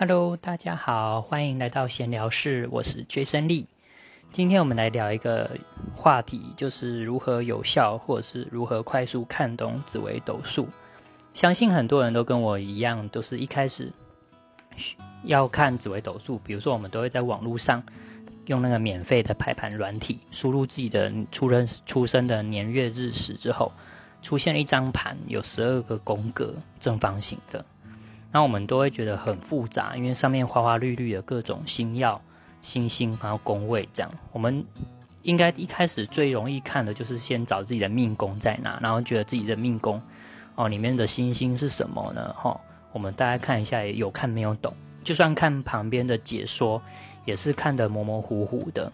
Hello，大家好，欢迎来到闲聊室，我是 Jason Lee。今天我们来聊一个话题，就是如何有效或者是如何快速看懂紫微斗数。相信很多人都跟我一样，都是一开始要看紫微斗数，比如说我们都会在网络上用那个免费的排盘软体，输入自己的出生出生的年月日时之后，出现一张盘，有十二个宫格，正方形的。那我们都会觉得很复杂，因为上面花花绿绿的各种星耀、星星，还有宫位这样。我们应该一开始最容易看的就是先找自己的命宫在哪，然后觉得自己的命宫哦里面的星星是什么呢？哈，我们大家看一下，有看没有懂？就算看旁边的解说，也是看得模模糊糊的。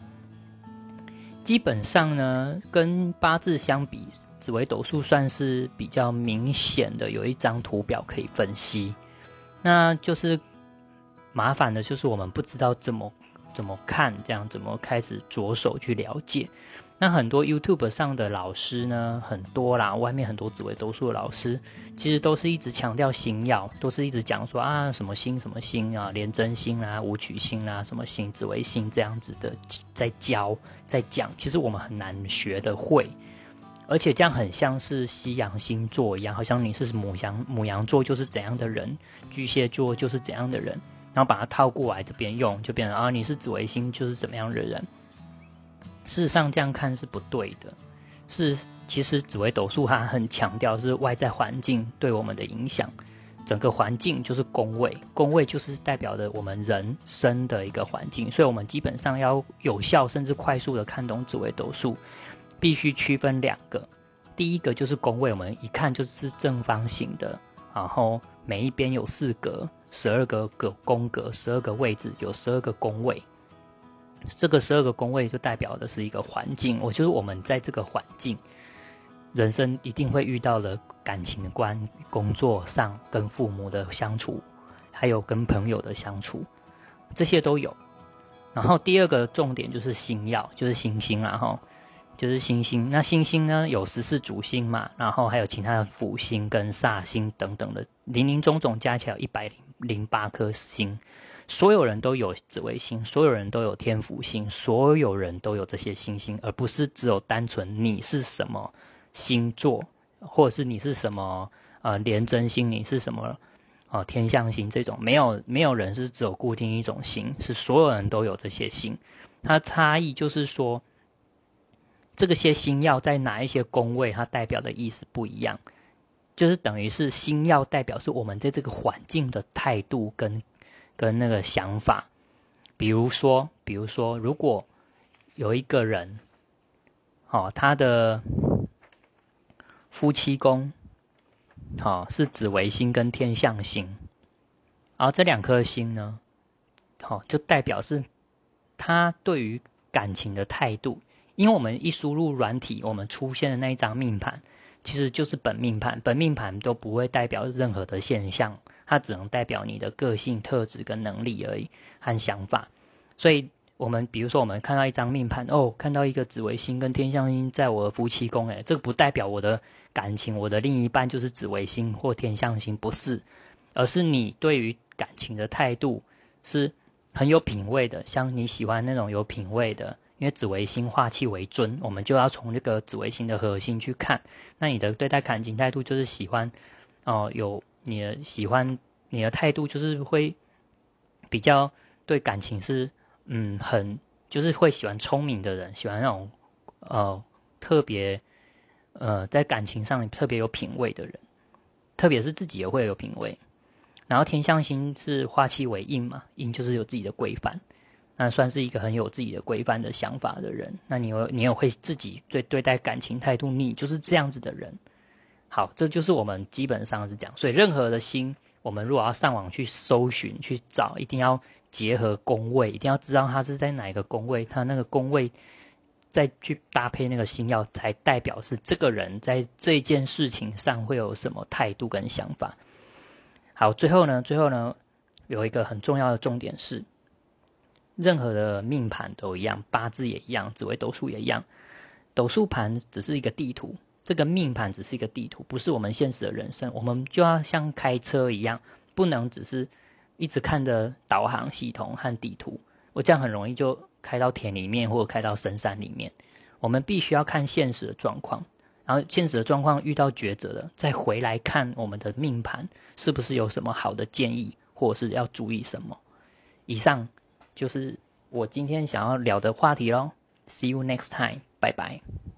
基本上呢，跟八字相比，紫微斗数算是比较明显的，有一张图表可以分析。那就是麻烦的，就是我们不知道怎么怎么看，这样怎么开始着手去了解。那很多 YouTube 上的老师呢，很多啦，外面很多紫微斗数的老师，其实都是一直强调星耀，都是一直讲说啊什么星什么星啊，连真星啊、武曲星啊，什么星、紫微星这样子的，在教在讲，其实我们很难学的会。而且这样很像是西洋星座一样，好像你是母羊，母羊座就是怎样的人，巨蟹座就是怎样的人，然后把它套过来这边用，就变成啊，你是紫微星就是怎么样的人。事实上这样看是不对的，是其实紫微斗数它很强调是外在环境对我们的影响，整个环境就是宫位，宫位就是代表着我们人生的一个环境，所以我们基本上要有效甚至快速的看懂紫微斗数。必须区分两个，第一个就是宫位，我们一看就是正方形的，然后每一边有四格，十二个个宫格，十二个位置有十二个宫位。这个十二个宫位就代表的是一个环境，我就是我们在这个环境，人生一定会遇到的感情观、工作上跟父母的相处，还有跟朋友的相处，这些都有。然后第二个重点就是星耀，就是星星，然后。就是星星，那星星呢有十四主星嘛，然后还有其他的辅星跟煞星等等的，零零总总加起来一百零零八颗星。所有人都有紫微星，所有人都有天府星，所有人都有这些星星，而不是只有单纯你是什么星座，或者是你是什么呃廉贞星，你是什么呃天象星这种，没有没有人是只有固定一种星，是所有人都有这些星。它差异就是说。这个些星耀在哪一些宫位，它代表的意思不一样，就是等于是星耀代表是我们在这个环境的态度跟跟那个想法。比如说，比如说，如果有一个人，哦，他的夫妻宫，好是紫微星跟天象星，而这两颗星呢，好就代表是他对于感情的态度。因为我们一输入软体，我们出现的那一张命盘，其实就是本命盘。本命盘都不会代表任何的现象，它只能代表你的个性特质跟能力而已和想法。所以，我们比如说，我们看到一张命盘，哦，看到一个紫微星跟天象星在我的夫妻宫，诶，这个不代表我的感情，我的另一半就是紫微星或天象星，不是，而是你对于感情的态度是很有品味的，像你喜欢那种有品味的。因为紫微星化气为尊，我们就要从这个紫微星的核心去看。那你的对待感情态度就是喜欢，哦，有你的喜欢，你的态度就是会比较对感情是，嗯，很就是会喜欢聪明的人，喜欢那种呃特别呃在感情上特别有品味的人，特别是自己也会有品味。然后天象星是化气为印嘛，印就是有自己的规范。那算是一个很有自己的规范的想法的人。那你有你有会自己对对待感情态度，你就是这样子的人。好，这就是我们基本上是讲。所以任何的心，我们如果要上网去搜寻去找，一定要结合宫位，一定要知道它是在哪一个宫位，它那个宫位再去搭配那个星耀，才代表是这个人在这件事情上会有什么态度跟想法。好，最后呢，最后呢，有一个很重要的重点是。任何的命盘都一样，八字也一样，紫微斗数也一样。斗数盘只是一个地图，这个命盘只是一个地图，不是我们现实的人生。我们就要像开车一样，不能只是一直看着导航系统和地图，我这样很容易就开到田里面或者开到深山里面。我们必须要看现实的状况，然后现实的状况遇到抉择了，再回来看我们的命盘是不是有什么好的建议，或者是要注意什么。以上就是我今天想要聊的话题喽。See you next time，拜拜。